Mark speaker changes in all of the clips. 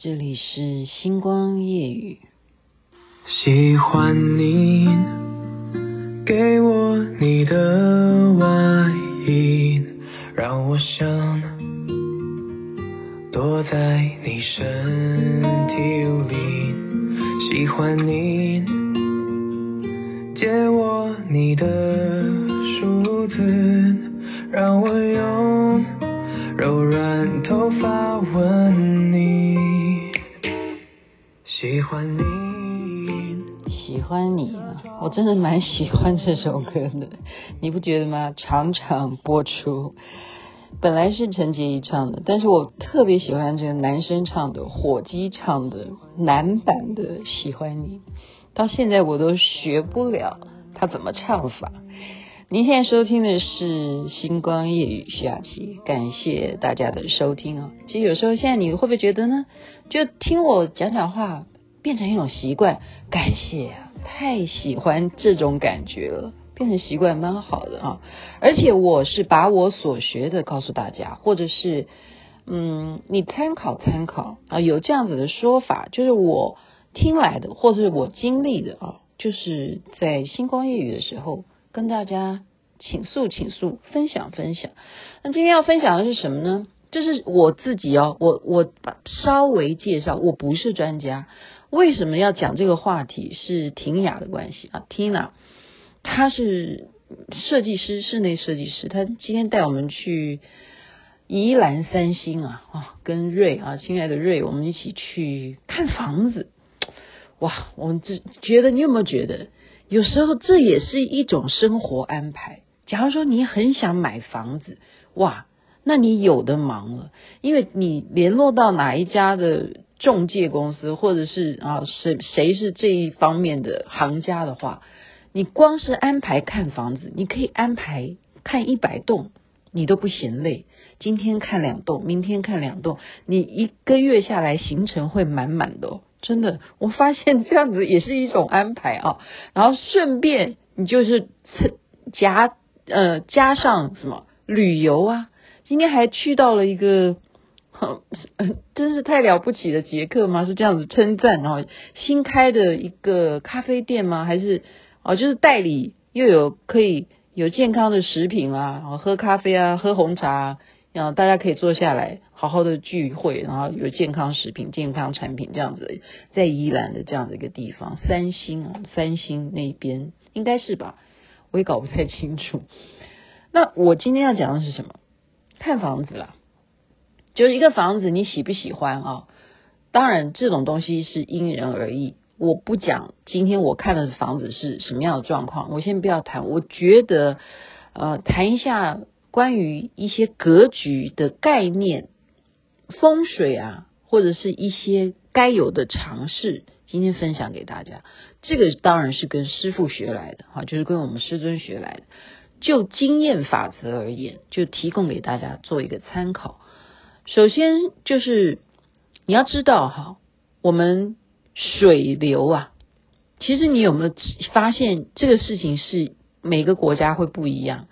Speaker 1: 这里是星光夜雨。
Speaker 2: 喜欢你给我你的外衣，让我想躲在你身体里。喜欢你喜欢你，
Speaker 1: 喜欢你，我真的蛮喜欢这首歌的，你不觉得吗？常常播出，本来是陈洁仪唱的，但是我特别喜欢这个男生唱的，火鸡唱的男版的《喜欢你》，到现在我都学不了他怎么唱法。您现在收听的是星光夜语徐雅琪，感谢大家的收听哦。其实有时候现在你会不会觉得呢？就听我讲讲话变成一种习惯，感谢啊，太喜欢这种感觉了，变成习惯蛮好的啊。而且我是把我所学的告诉大家，或者是嗯，你参考参考啊，有这样子的说法，就是我听来的，或者是我经历的啊，就是在星光夜语的时候。跟大家倾诉倾诉，分享分享。那今天要分享的是什么呢？就是我自己哦，我我稍微介绍，我不是专家。为什么要讲这个话题？是婷雅的关系啊，Tina，她是设计师，室内设计师。她今天带我们去宜兰三星啊，啊，跟瑞啊，亲爱的瑞，我们一起去看房子。哇，我们只觉得，你有没有觉得？有时候这也是一种生活安排。假如说你很想买房子，哇，那你有的忙了，因为你联络到哪一家的中介公司，或者是啊谁谁是这一方面的行家的话，你光是安排看房子，你可以安排看一百栋，你都不嫌累。今天看两栋，明天看两栋，你一个月下来行程会满满的哦。真的，我发现这样子也是一种安排啊。然后顺便你就是加 呃加上什么旅游啊。今天还去到了一个，哼，真是太了不起的捷克吗？是这样子称赞哦。新开的一个咖啡店吗？还是哦，就是代理又有可以有健康的食品啊，喝咖啡啊，喝红茶。然后大家可以坐下来好好的聚会，然后有健康食品、健康产品这样子，在宜兰的这样的一个地方，三星啊，三星那边应该是吧，我也搞不太清楚。那我今天要讲的是什么？看房子啦，就是一个房子你喜不喜欢啊？当然这种东西是因人而异。我不讲今天我看的房子是什么样的状况，我先不要谈。我觉得呃，谈一下。关于一些格局的概念、风水啊，或者是一些该有的常识，今天分享给大家。这个当然是跟师父学来的，哈，就是跟我们师尊学来的。就经验法则而言，就提供给大家做一个参考。首先就是你要知道，哈，我们水流啊，其实你有没有发现这个事情是每个国家会不一样？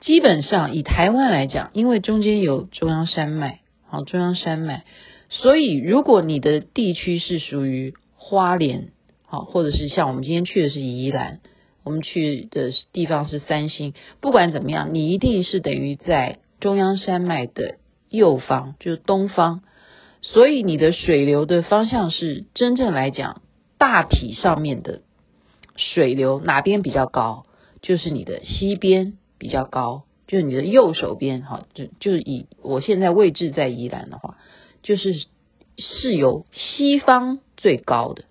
Speaker 1: 基本上以台湾来讲，因为中间有中央山脉，好，中央山脉，所以如果你的地区是属于花莲，好，或者是像我们今天去的是宜兰，我们去的地方是三星，不管怎么样，你一定是等于在中央山脉的右方，就是东方，所以你的水流的方向是真正来讲，大体上面的水流哪边比较高，就是你的西边。比较高，就是你的右手边，哈，就就是以我现在位置在宜兰的话，就是是由西方最高的，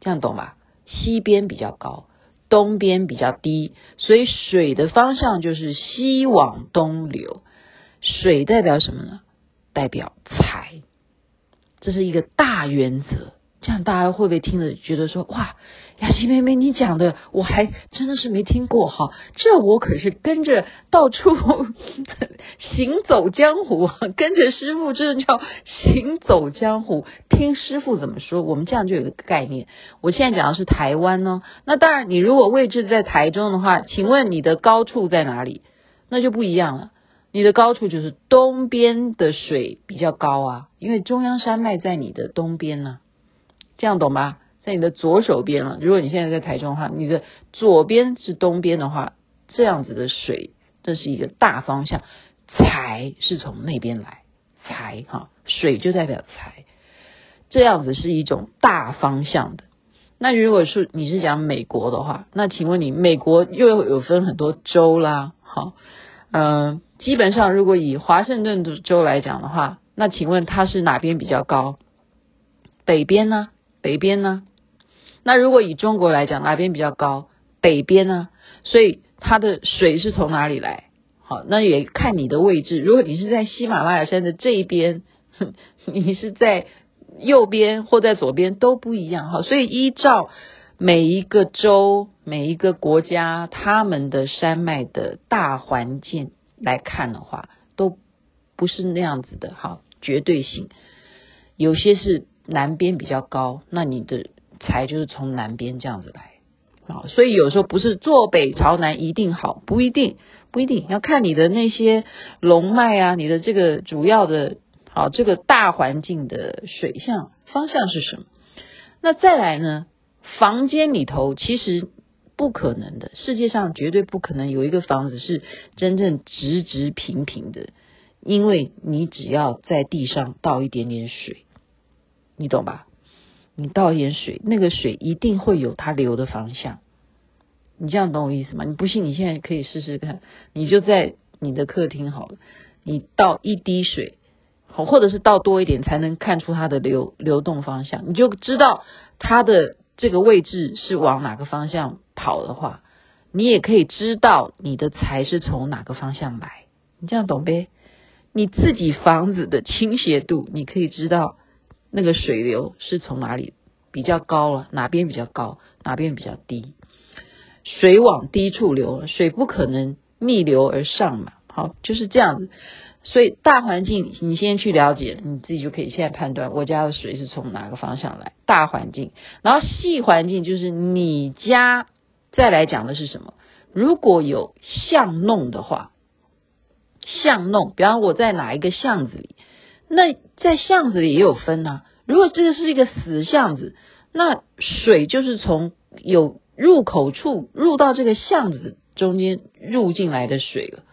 Speaker 1: 这样懂吧？西边比较高，东边比较低，所以水的方向就是西往东流。水代表什么呢？代表财，这是一个大原则。这样大家会不会听着觉得说哇，雅琪妹妹你讲的我还真的是没听过哈，这我可是跟着到处 行走江湖，跟着师父这叫行走江湖，听师傅怎么说，我们这样就有个概念。我现在讲的是台湾呢，那当然你如果位置在台中的话，请问你的高处在哪里？那就不一样了。你的高处就是东边的水比较高啊，因为中央山脉在你的东边呢、这样懂吗？在你的左手边了。如果你现在在台中的话，你的左边是东边的话，这样子的水，这是一个大方向，财是从那边来，财哈，水就代表财，这样子是一种大方向的。那如果是你是讲美国的话，那请问你美国又有分很多州啦，好，嗯、呃。基本上，如果以华盛顿州来讲的话，那请问它是哪边比较高？北边呢？北边呢？那如果以中国来讲，哪边比较高？北边呢？所以它的水是从哪里来？好，那也看你的位置。如果你是在喜马拉雅山的这一边，你是在右边或在左边都不一样。好，所以依照每一个州、每一个国家，他们的山脉的大环境。来看的话，都不是那样子的哈，绝对性。有些是南边比较高，那你的财就是从南边这样子来啊。所以有时候不是坐北朝南一定好，不一定，不一定要看你的那些龙脉啊，你的这个主要的，好，这个大环境的水向方向是什么？那再来呢，房间里头其实。不可能的，世界上绝对不可能有一个房子是真正直直平平的，因为你只要在地上倒一点点水，你懂吧？你倒一点水，那个水一定会有它流的方向。你这样懂我意思吗？你不信，你现在可以试试看，你就在你的客厅好了，你倒一滴水，好，或者是倒多一点，才能看出它的流流动方向，你就知道它的这个位置是往哪个方向。跑的话，你也可以知道你的财是从哪个方向来，你这样懂呗？你自己房子的倾斜度，你可以知道那个水流是从哪里比较高了，哪边比较高，哪边比较低。水往低处流，水不可能逆流而上嘛。好，就是这样子。所以大环境，你先去了解，你自己就可以现在判断我家的水是从哪个方向来。大环境，然后细环境就是你家。再来讲的是什么？如果有巷弄的话，巷弄，比方我在哪一个巷子里，那在巷子里也有分呐、如果这个是一个死巷子，那水就是从有入口处入到这个巷子中间入进来的水了，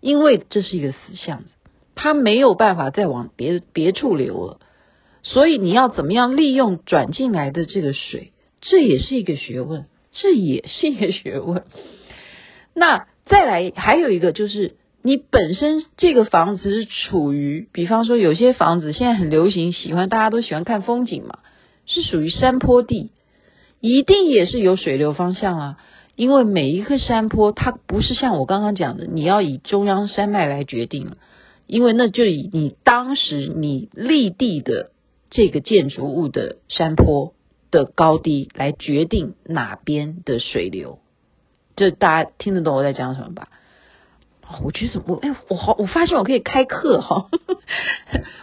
Speaker 1: 因为这是一个死巷子，它没有办法再往别别处流了，所以你要怎么样利用转进来的这个水，这也是一个学问。这也是一个学问。那再来还有一个就是，你本身这个房子是处于，比方说有些房子现在很流行，喜欢大家都喜欢看风景嘛，是属于山坡地，一定也是有水流方向啊。因为每一个山坡，它不是像我刚刚讲的，你要以中央山脉来决定，因为那就以你当时你立地的这个建筑物的山坡。的高低来决定哪边的水流，这大家听得懂我在讲什么吧？我觉得我哎，我好，我发现我可以开课哈。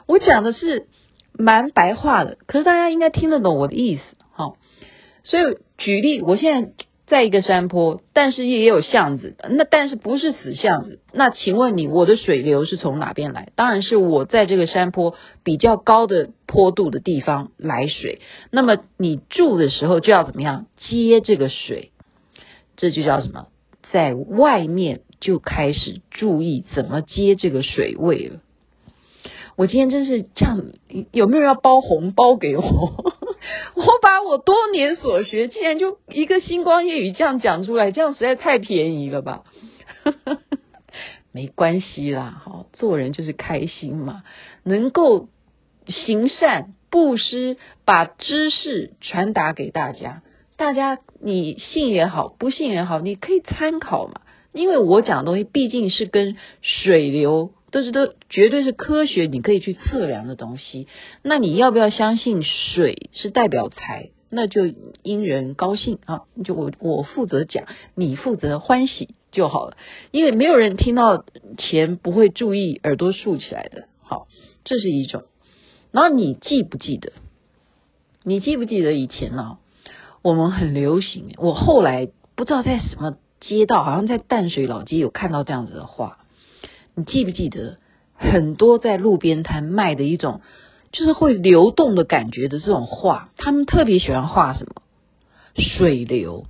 Speaker 1: 我讲的是蛮白话的，可是大家应该听得懂我的意思哈。所以举例，我现在。在一个山坡，但是也有巷子，那但是不是死巷子。那请问你，我的水流是从哪边来？当然是我在这个山坡比较高的坡度的地方来水。那么你住的时候就要怎么样接这个水？这就叫什么？在外面就开始注意怎么接这个水位了。我今天真是这样，有没有人要包红包给我？我把我多年所学，竟然就一个星光夜语这样讲出来，这样实在太便宜了吧？没关系啦，好，做人就是开心嘛，能够行善布施，把知识传达给大家，大家你信也好，不信也好，你可以参考嘛，因为我讲的东西毕竟是跟水流。都是都绝对是科学，你可以去测量的东西。那你要不要相信水是代表财？那就因人高兴啊！就我我负责讲，你负责欢喜就好了。因为没有人听到钱不会注意耳朵竖起来的。好，这是一种。然后你记不记得？你记不记得以前呢、我们很流行。我后来不知道在什么街道，好像在淡水老街有看到这样子的画。你记不记得很多在路边摊卖的一种，就是会流动的感觉的这种画，他们特别喜欢画什么？水流，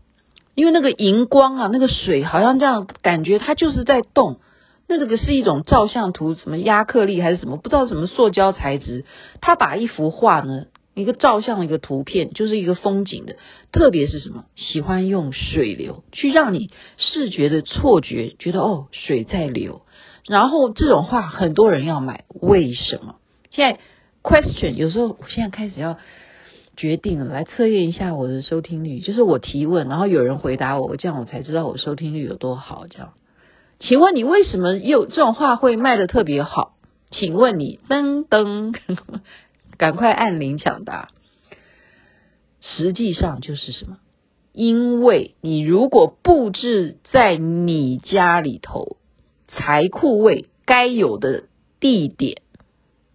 Speaker 1: 因为那个荧光啊，那个水好像这样感觉它就是在动。那个是一种照相图，什么压克力还是什么，不知道什么塑胶材质，他把一幅画呢，一个照相的一个图片，就是一个风景的，特别是什么，喜欢用水流去让你视觉的错觉，觉得哦，水在流。然后这种画很多人要买，为什么？现在 question 有时候我现在开始要决定了，来测验一下我的收听率，就是我提问，然后有人回答我，这样我才知道我收听率有多好，这样。请问你为什么有这种画会卖得特别好？请问你噔噔，赶快按铃抢答。实际上就是什么？因为你如果布置在你家里头财库位该有的地点，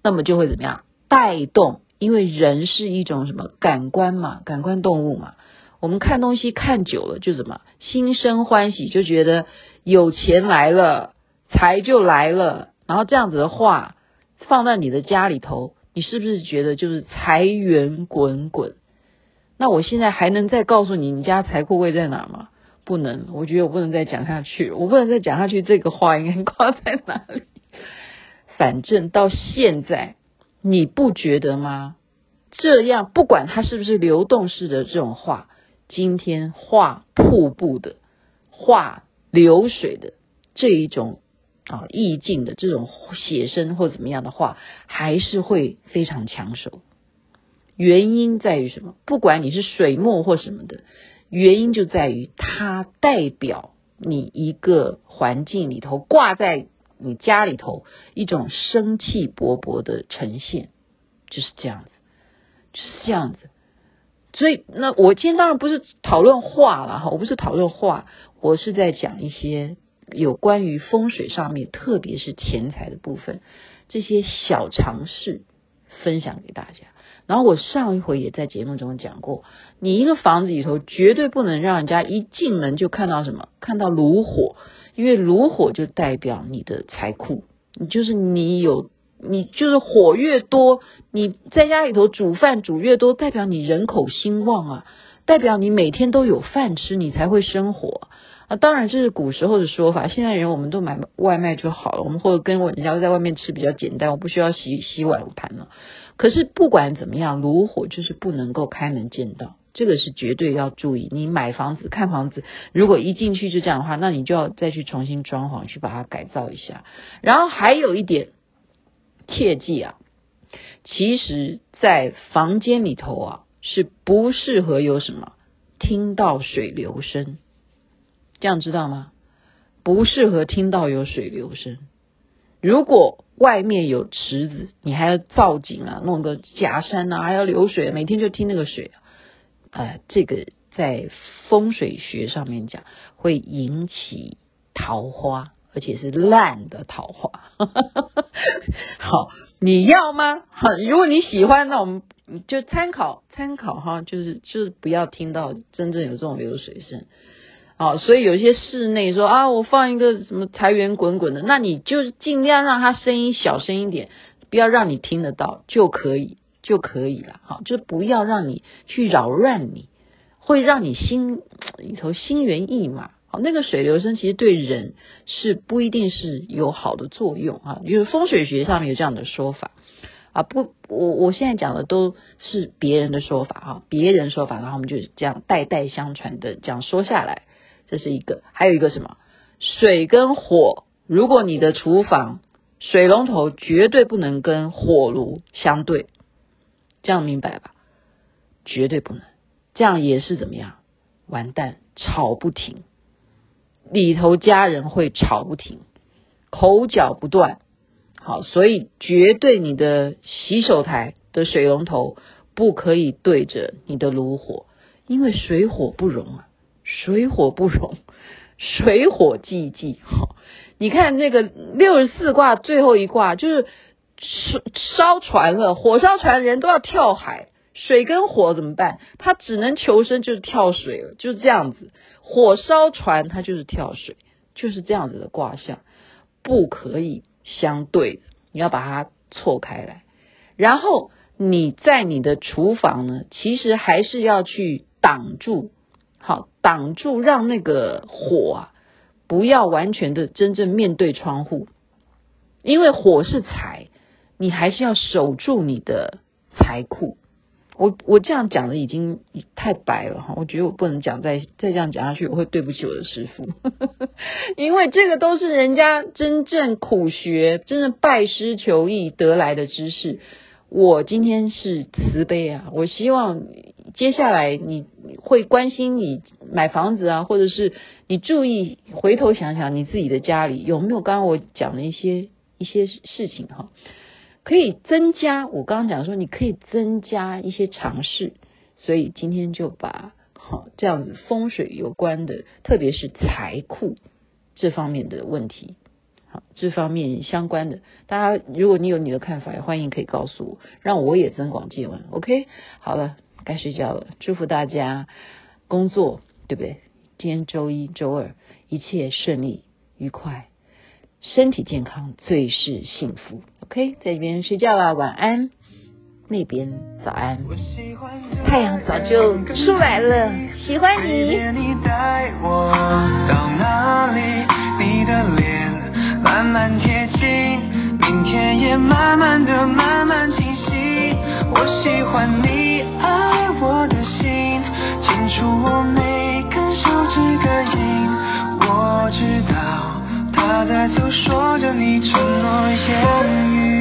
Speaker 1: 那么就会怎么样？带动，因为人是一种什么感官嘛，感官动物嘛。我们看东西看久了就怎么心生欢喜，就觉得。有钱来了，财就来了，然后这样子的话放在你的家里头，你是不是觉得就是财源滚滚？那我现在还能再告诉你你家财库位在哪吗？不能，我觉得我不能再讲下去，我不能再讲下去。这个话应该挂在哪里？反正到现在，你不觉得吗？这样不管它是不是流动式的这种画，今天画瀑布的画。流水的这一种啊意境的这种写生或怎么样的话，还是会非常抢手。原因在于什么？不管你是水墨或什么的，原因就在于它代表你一个环境里头挂在你家里头一种生气勃勃的呈现，就是这样子，就是这样子。所以，那我今天当然不是讨论画了哈，我不是讨论画，我是在讲一些有关于风水上面，特别是钱财的部分，这些小常识分享给大家。然后我上一回也在节目中讲过，你一个房子里头绝对不能让人家一进门就看到什么，看到炉火，因为炉火就代表你的财库，你就是你有。你就是火越多，你在家里头煮饭煮越多，代表你人口兴旺啊，代表你每天都有饭吃，你才会生火啊。当然这是古时候的说法，现在人我们都买外卖就好了，我们或者跟我人家在外面吃比较简单，我不需要洗洗碗盘了。可是不管怎么样，炉火就是不能够开门见到，这个是绝对要注意。你买房子看房子，如果一进去就这样的话，那你就要再去重新装潢，去把它改造一下。然后还有一点。切记啊，其实，在房间里头啊，是不适合有什么听到水流声，这样知道吗？不适合听到有水流声。如果外面有池子，你还要造景啊，弄个假山啊，还要流水，每天就听那个水，呃，这个在风水学上面讲，会引起桃花。而且是烂的桃花，好，你要吗？好，如果你喜欢，那我们就参考参考哈，就是就是不要听到真正有这种流水声。好，所以有些室内说啊，我放一个什么财源滚滚的，那你就尽量让它声音小声一点，不要让你听得到就可以就可以了。好，就不要让你去扰乱你，会让你心里头心猿意马。好，那个水流声其实对人是不一定是有好的作用啊，就是风水学上面有这样的说法啊。不，我我现在讲的都是别人的说法啊，别人说法，然后我们就这样代代相传的这样说下来，这是一个。还有一个什么？水跟火，如果你的厨房水龙头绝对不能跟火炉相对，这样明白吧？绝对不能，这样也是怎么样？完蛋，吵不停。里头家人会吵不停，口角不断，好，所以绝对你的洗手台的水龙头不可以对着你的炉火，因为水火不容啊，水火不容，水火既济。好，你看那个六十四卦最后一卦就是烧船了，火烧船，人都要跳海，水跟火怎么办？他只能求生，就是跳水了，就是这样子。火烧船，它就是跳水，就是这样子的卦象。不可以相对的，你要把它错开来。然后你在你的厨房呢，其实还是要去挡住，好，挡住让那个火啊，不要完全的真正面对窗户，因为火是财，你还是要守住你的财库。我我这样讲的已经太白了哈，我觉得我不能讲再再这样讲下去，我会对不起我的师傅，因为这个都是人家真正苦学、真正拜师求艺得来的知识。我今天是慈悲啊，我希望接下来你会关心你买房子啊，或者是你注意回头想想你自己的家里有没有刚刚我讲的一些一些事情哈，可以增加。我刚刚讲说你可以增加一些尝试，所以今天就把好这样子风水有关的，特别是财库这方面的问题。好，这方面相关的，大家如果你有你的看法，也欢迎可以告诉我，让我也增广见闻。OK，好了，该睡觉了，祝福大家工作对不对？今天周一、周二一切顺利愉快，身体健康最是幸福。OK，在这边睡觉了，晚安。那边早安，太阳早就出来了，喜欢你。你带我到哪里？你的脸。慢慢贴近，明天也慢慢的慢慢清晰。我喜欢你触我每根手指感应我知道它在诉说着你承诺言语。